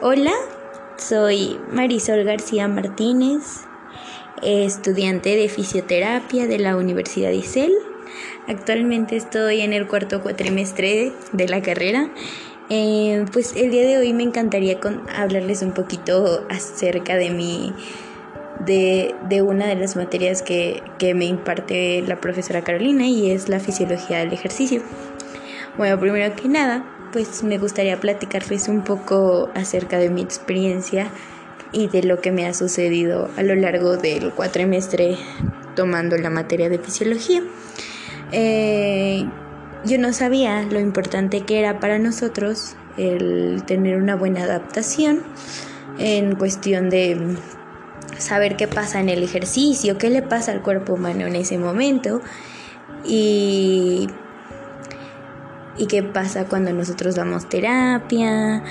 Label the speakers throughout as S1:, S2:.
S1: Hola, soy Marisol García Martínez, estudiante de fisioterapia de la Universidad ISEL. Actualmente estoy en el cuarto cuatrimestre de la carrera. Eh, pues el día de hoy me encantaría hablarles un poquito acerca de mi de, una de las materias que, que me imparte la profesora Carolina y es la fisiología del ejercicio. Bueno, primero que nada, pues me gustaría platicarles un poco acerca de mi experiencia y de lo que me ha sucedido a lo largo del cuatrimestre tomando la materia de fisiología. Eh, yo no sabía lo importante que era para nosotros el tener una buena adaptación en cuestión de saber qué pasa en el ejercicio, qué le pasa al cuerpo humano en ese momento y y qué pasa cuando nosotros damos terapia.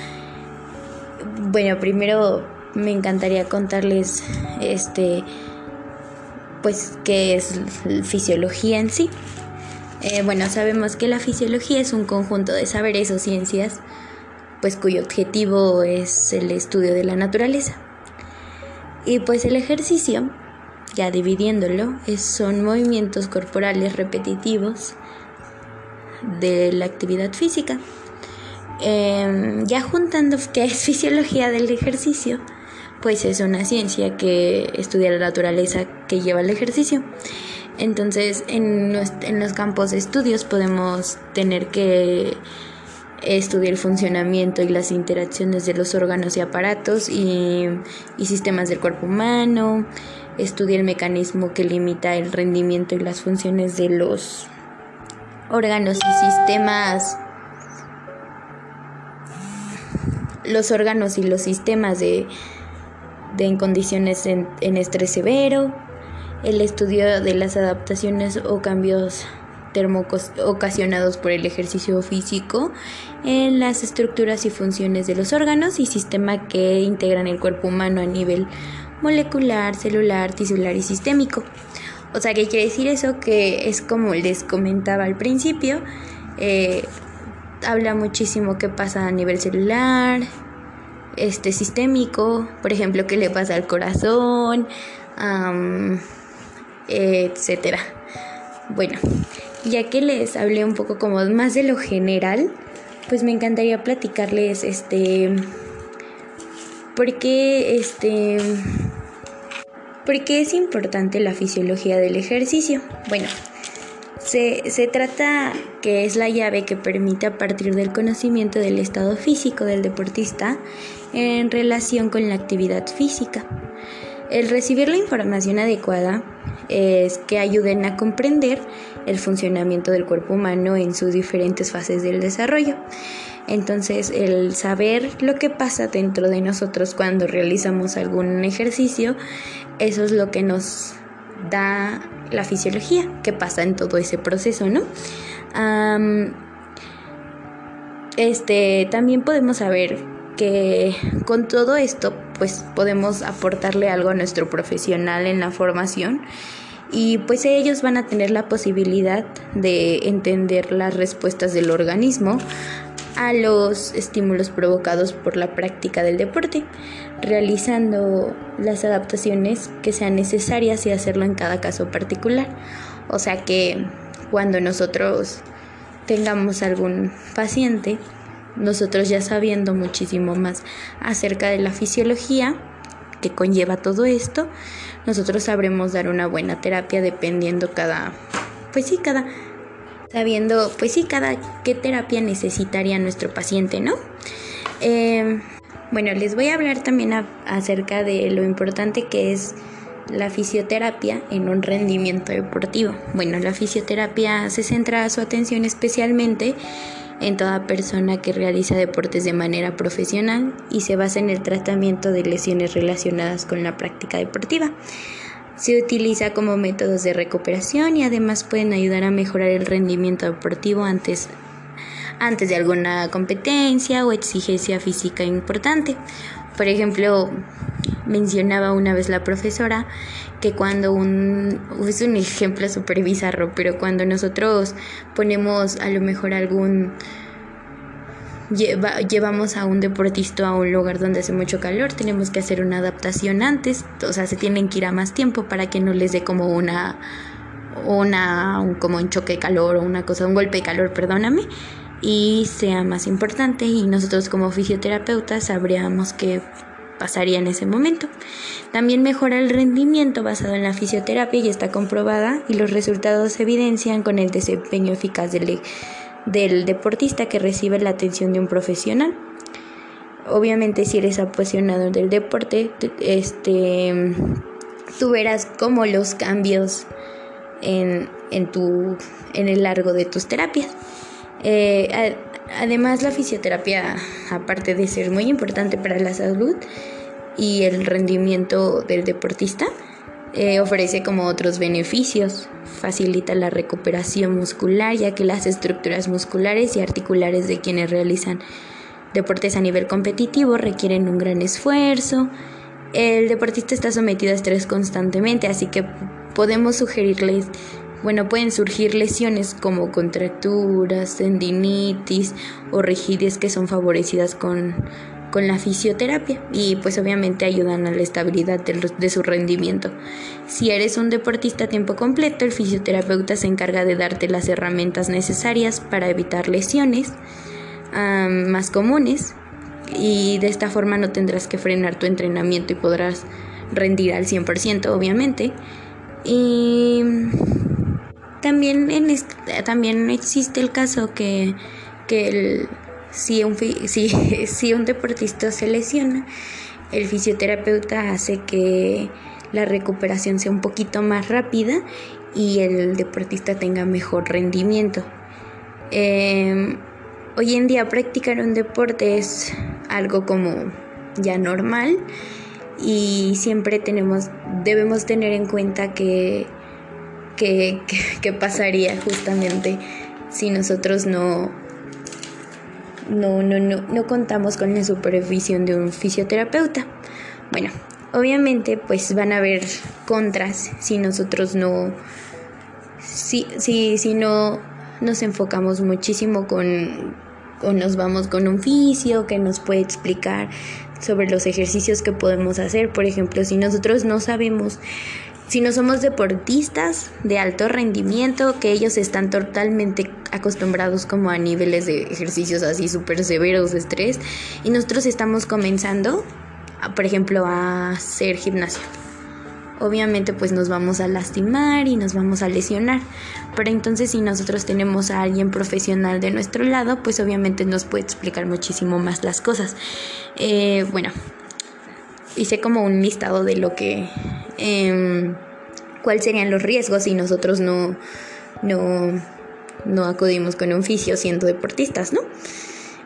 S1: Bueno, primero me encantaría contarles este pues qué es fisiología en sí. Eh, bueno, sabemos que la fisiología es un conjunto de saberes o ciencias, pues cuyo objetivo es el estudio de la naturaleza. Y pues el ejercicio, ya dividiéndolo, son movimientos corporales repetitivos de la actividad física. Em, ya juntando qué es fisiología del ejercicio, pues es una ciencia que estudia la naturaleza que lleva el ejercicio. Entonces, en, en los campos de estudios podemos tener que estudiar el funcionamiento y las interacciones de los órganos y aparatos y, y sistemas del cuerpo humano, estudiar el mecanismo que limita el rendimiento y las funciones de los órganos y sistemas, los órganos y los sistemas de, de en condiciones en, en estrés severo, el estudio de las adaptaciones o cambios termocos ocasionados por el ejercicio físico en las estructuras y funciones de los órganos y sistema que integran el cuerpo humano a nivel molecular, celular, tisular y sistémico. O sea, ¿qué quiere decir eso? Que es como les comentaba al principio, eh, habla muchísimo qué pasa a nivel celular, este sistémico, por ejemplo, qué le pasa al corazón, etcétera. Bueno, ya que les hablé un poco como más de lo general, pues me encantaría platicarles este por qué este ¿Por qué es importante la fisiología del ejercicio? Bueno, se, se, trata que es la llave que permite a partir del conocimiento del estado físico del deportista en relación con la actividad física. El recibir la información adecuada es que ayuden a comprender el funcionamiento del cuerpo humano en sus diferentes fases del desarrollo. Entonces, el saber lo que pasa dentro de nosotros cuando realizamos algún ejercicio, eso es lo que nos da la fisiología, que pasa en todo ese proceso, ¿no? este, también podemos saber que con todo esto, pues podemos aportarle algo a nuestro profesional en la formación y pues ellos van a tener la posibilidad de entender las respuestas del organismo a los estímulos provocados por la práctica del deporte, realizando las adaptaciones que sean necesarias y hacerlo en cada caso particular. O sea que cuando nosotros tengamos algún paciente, nosotros ya sabiendo muchísimo más acerca de la fisiología que conlleva todo esto, nosotros sabremos dar una buena terapia dependiendo cada, pues sí, cada sabiendo, pues sí, cada qué terapia necesitaría nuestro paciente, ¿no? Eh, bueno, les voy a hablar también acerca de lo importante que es la fisioterapia en un rendimiento deportivo. Bueno, la fisioterapia se centra su atención especialmente en toda persona que realiza deportes de manera profesional y se basa en el tratamiento de lesiones relacionadas con la práctica deportiva. Se utiliza como métodos de recuperación y además pueden ayudar a mejorar el rendimiento deportivo antes, antes de alguna competencia o exigencia física importante. Por ejemplo, mencionaba una vez la profesora que cuando un es un ejemplo súper bizarro, pero cuando nosotros ponemos a lo mejor algún llevamos a un deportista a un lugar donde hace mucho calor, tenemos que hacer una adaptación antes, o sea, se tienen que ir a más tiempo para que no les dé como una, una, un, como un choque de calor o una cosa, un golpe de calor, perdóname, y sea más importante y nosotros como fisioterapeutas sabríamos que pasaría en ese momento. También mejora el rendimiento basado en la fisioterapia y está comprobada y los resultados se evidencian con el desempeño eficaz del, del deportista que recibe la atención de un profesional. Obviamente si eres apasionado del deporte, este, tú verás cómo los cambios en, en, tu, en el largo de tus terapias. Eh, además, la fisioterapia, aparte de ser muy importante para la salud y el rendimiento del deportista, eh, ofrece como otros beneficios. Facilita la recuperación muscular, ya que las estructuras musculares y articulares de quienes realizan deportes a nivel competitivo requieren un gran esfuerzo. El deportista está sometido a estrés constantemente, así que podemos sugerirles bueno, pueden surgir lesiones como contracturas, tendinitis o rigidez que son favorecidas con, con la fisioterapia y pues obviamente ayudan a la estabilidad de, de, su rendimiento. Si eres un deportista a tiempo completo, el fisioterapeuta se encarga de darte las herramientas necesarias para evitar lesiones más comunes y de esta forma no tendrás que frenar tu entrenamiento y podrás rendir al 100% obviamente. Y también, también existe el caso que, que si, un, si, si un deportista se lesiona, el fisioterapeuta hace que la recuperación sea un poquito más rápida y el deportista tenga mejor rendimiento. Em, hoy en día practicar un deporte es algo como ya normal y siempre tenemos debemos tener en cuenta que qué, pasaría justamente si nosotros no, no, no, no, no contamos con la supervisión de un fisioterapeuta. Bueno, obviamente pues van a haber contras si nosotros no, si, si, si no nos enfocamos muchísimo con, o nos vamos con un fisio que nos puede explicar sobre los ejercicios que podemos hacer. Por ejemplo, si nosotros no sabemos si no somos deportistas de alto rendimiento, que ellos están totalmente acostumbrados como a niveles de ejercicios así súper severos de estrés, y nosotros estamos comenzando, por ejemplo, a hacer gimnasio. Obviamente pues nos vamos a lastimar y nos vamos a lesionar, pero entonces si nosotros tenemos a alguien profesional de nuestro lado, pues obviamente nos puede explicar muchísimo más las cosas. Eh, bueno, hice como un listado de lo que... Eh, cuáles serían los riesgos si nosotros no, no, no acudimos con un siendo deportistas, ¿no?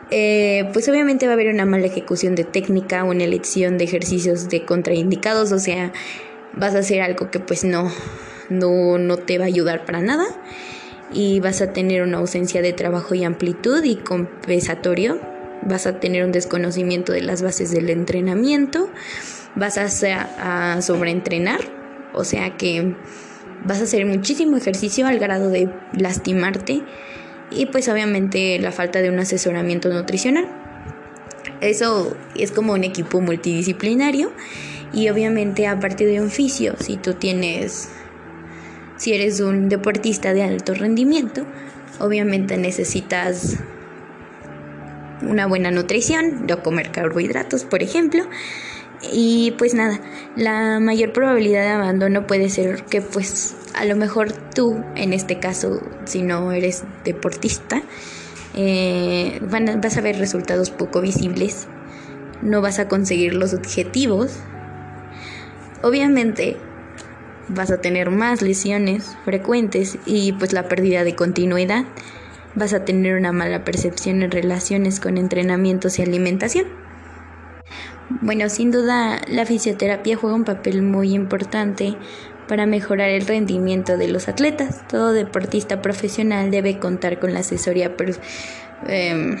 S1: Eh, pues obviamente va a haber una mala ejecución de técnica, una elección de ejercicios de contraindicados, o sea, vas a hacer algo que pues no, no, no te va a ayudar para nada y vas a tener una ausencia de trabajo y amplitud y compensatorio vas a tener un desconocimiento de las bases del entrenamiento, vas a, a sobreentrenar, o sea que vas a hacer muchísimo ejercicio al grado de lastimarte y pues obviamente la falta de un asesoramiento nutricional. Eso es como un equipo multidisciplinario y obviamente aparte de un fisio, si tú tienes, si eres un deportista de alto rendimiento, obviamente necesitas una buena nutrición, no comer carbohidratos, por ejemplo. Y pues nada, la mayor probabilidad de abandono puede ser que pues a lo mejor tú, en este caso, si no eres deportista, eh, vas a ver resultados poco visibles, no vas a conseguir los objetivos. Obviamente vas a tener más lesiones frecuentes y pues la pérdida de continuidad vas a tener una mala percepción en relaciones con entrenamientos y alimentación. Bueno, sin duda la fisioterapia juega un papel muy importante para mejorar el rendimiento de los atletas. Todo deportista profesional debe contar con la asesoría em,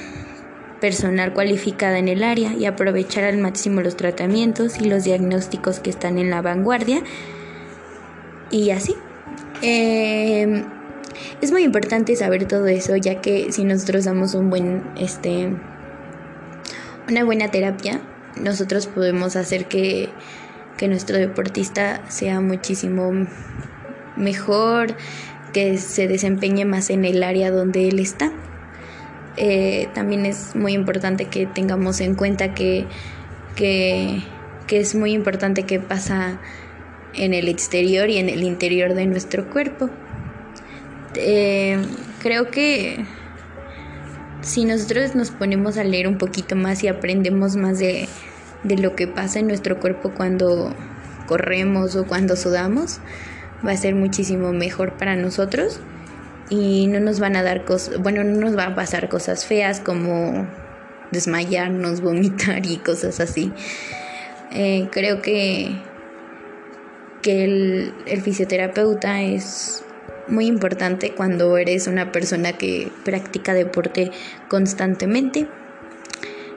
S1: personal cualificada en el área y aprovechar al máximo los tratamientos y los diagnósticos que están en la vanguardia. Y así. Em, es muy importante saber todo eso, ya que si nosotros damos un buen, este, una buena terapia, nosotros podemos hacer que, que nuestro deportista sea muchísimo mejor, que se desempeñe más en el área donde él está. Eh, también es muy importante que tengamos en cuenta que, que, es muy importante que pasa en el exterior y en el interior de nuestro cuerpo. Eh, creo que si nosotros nos ponemos a leer un poquito más y aprendemos más de, de lo que pasa en nuestro cuerpo cuando corremos o cuando sudamos, va a ser muchísimo mejor para nosotros y no nos van a dar cosas, bueno, no nos va a pasar cosas feas como desmayarnos, vomitar y cosas así. Eh, creo que, que el, el fisioterapeuta es muy importante cuando eres una persona que practica deporte constantemente.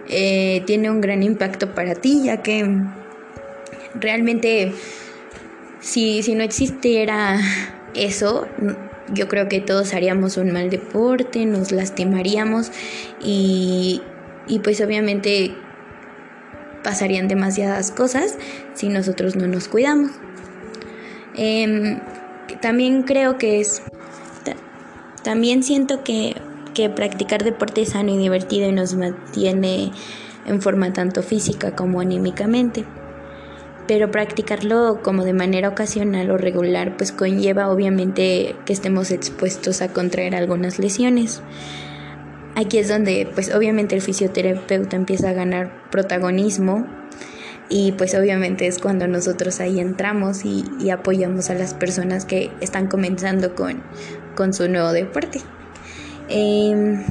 S1: Eh, tiene un gran impacto para ti ya que realmente si, si no existiera eso, yo creo que todos haríamos un mal deporte, nos lastimaríamos y, y pues obviamente pasarían demasiadas cosas si nosotros no nos cuidamos. Em, también creo que es, también siento que, que practicar deporte es sano y divertido y nos mantiene en forma tanto física como anímicamente pero practicarlo como de manera ocasional o regular pues conlleva obviamente que estemos expuestos a contraer algunas lesiones. Aquí es donde pues obviamente el fisioterapeuta empieza a ganar protagonismo y pues obviamente es cuando nosotros ahí entramos y, apoyamos a las personas que están comenzando con, con su nuevo deporte. Em,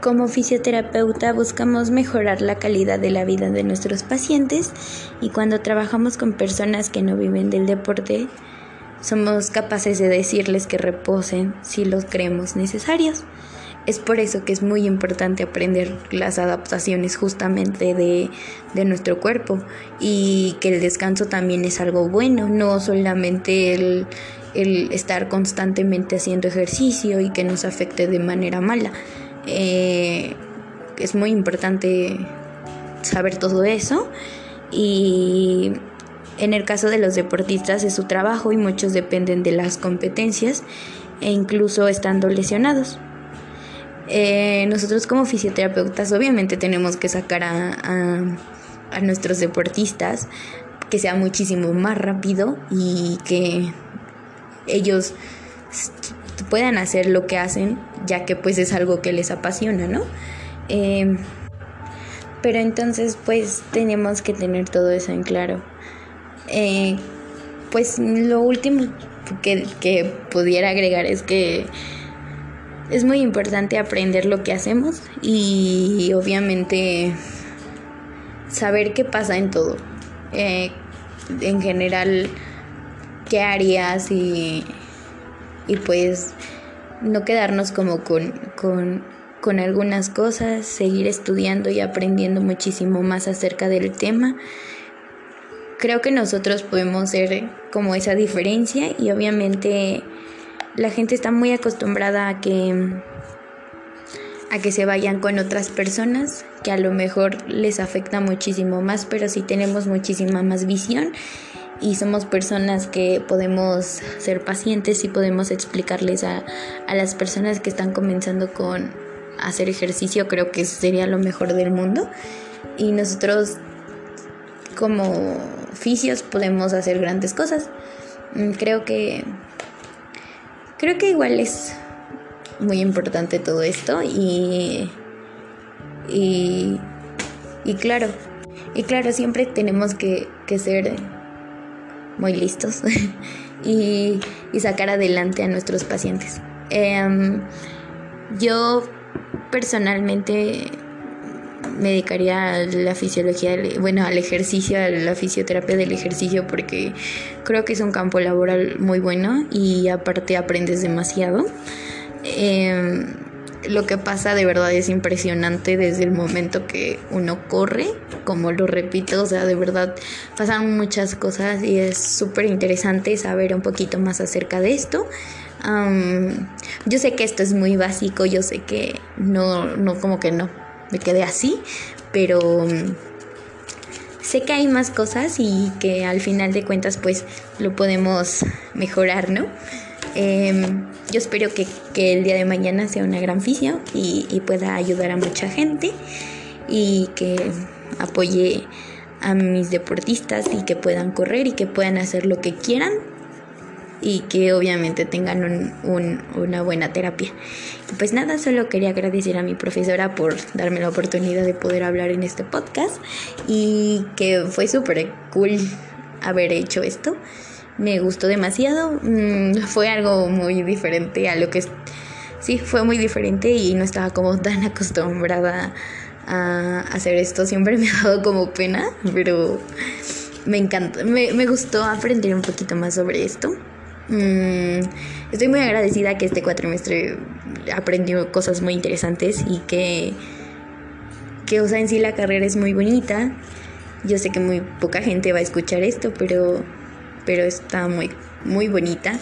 S1: como fisioterapeuta buscamos mejorar la calidad de la vida de nuestros pacientes y cuando trabajamos con personas que no viven del deporte, somos capaces de decirles que reposen si los creemos necesarios. Es por eso que es muy importante aprender las adaptaciones justamente de, de, nuestro cuerpo y que el descanso también es algo bueno, no solamente el, el estar constantemente haciendo ejercicio y que nos afecte de manera mala. Eh, es muy importante saber todo eso y en el caso de los deportistas es su trabajo y muchos dependen de las competencias e incluso estando lesionados. Eh, nosotros como fisioterapeutas obviamente tenemos que sacar a, a nuestros deportistas que sea muchísimo más rápido y que ellos puedan hacer lo que hacen, ya que pues es algo que les apasiona, ¿no? Em, pero entonces pues tenemos que tener todo eso en claro. Eh, pues lo último que, que pudiera agregar es que es muy importante aprender lo que hacemos y obviamente saber qué pasa en todo. Eh, en general, qué harías y y pues no quedarnos como con, con, algunas cosas, seguir estudiando y aprendiendo muchísimo más acerca del tema. Creo que nosotros podemos ser como esa diferencia y obviamente la gente está muy acostumbrada a que a que se vayan con otras personas que a lo mejor les afecta muchísimo más, pero si tenemos muchísima más visión y somos personas que podemos ser pacientes y podemos explicarles a, las personas que están comenzando con hacer ejercicio, creo que sería lo mejor del mundo. Y nosotros como fisios podemos hacer grandes cosas. Mm, creo que creo que igual es muy importante todo esto y y, y claro, y claro, siempre tenemos que, que ser muy listos y, sacar adelante a nuestros pacientes. Em, yo personalmente me dedicaría a la fisiología, bueno, al ejercicio, a la fisioterapia del ejercicio, porque creo que es un campo laboral muy bueno y aparte aprendes demasiado. Em, lo que pasa de verdad es impresionante desde el momento que uno corre, como lo repito, o sea, de verdad pasan muchas cosas y es súper interesante saber un poquito más acerca de esto. yo sé que esto es muy básico, yo sé que no, no como que no me quedé así, pero mm, sé que hay más cosas y que al final de cuentas pues lo podemos mejorar, ¿no? Em, yo espero que, el día de mañana sea una gran fisio y pueda ayudar a mucha gente y que apoye a mis deportistas y que puedan correr y que puedan hacer lo que quieran y que obviamente tengan una buena terapia. Pues nada, solo quería agradecer a mi profesora por darme la oportunidad de poder hablar en este podcast y que fue súper cool haber hecho esto. Me gustó demasiado, mm, fue algo muy diferente a lo que... Sí, fue muy diferente y no estaba como tan acostumbrada a hacer esto. Siempre me ha dado como pena, pero me encanta, me, me gustó aprender un poquito más sobre esto. Mm, estoy muy agradecida que este cuatrimestre aprendió cosas muy interesantes y que, que, o sea, en sí la carrera es muy bonita. Yo sé que muy poca gente va a escuchar esto, pero, pero está muy, muy bonita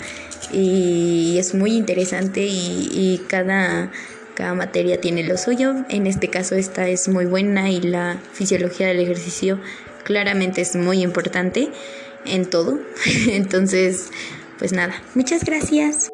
S1: y es muy interesante y, cada, cada materia tiene lo suyo. En este caso esta es muy buena y la fisiología del ejercicio claramente es muy importante en todo. Entonces, pues nada, muchas gracias.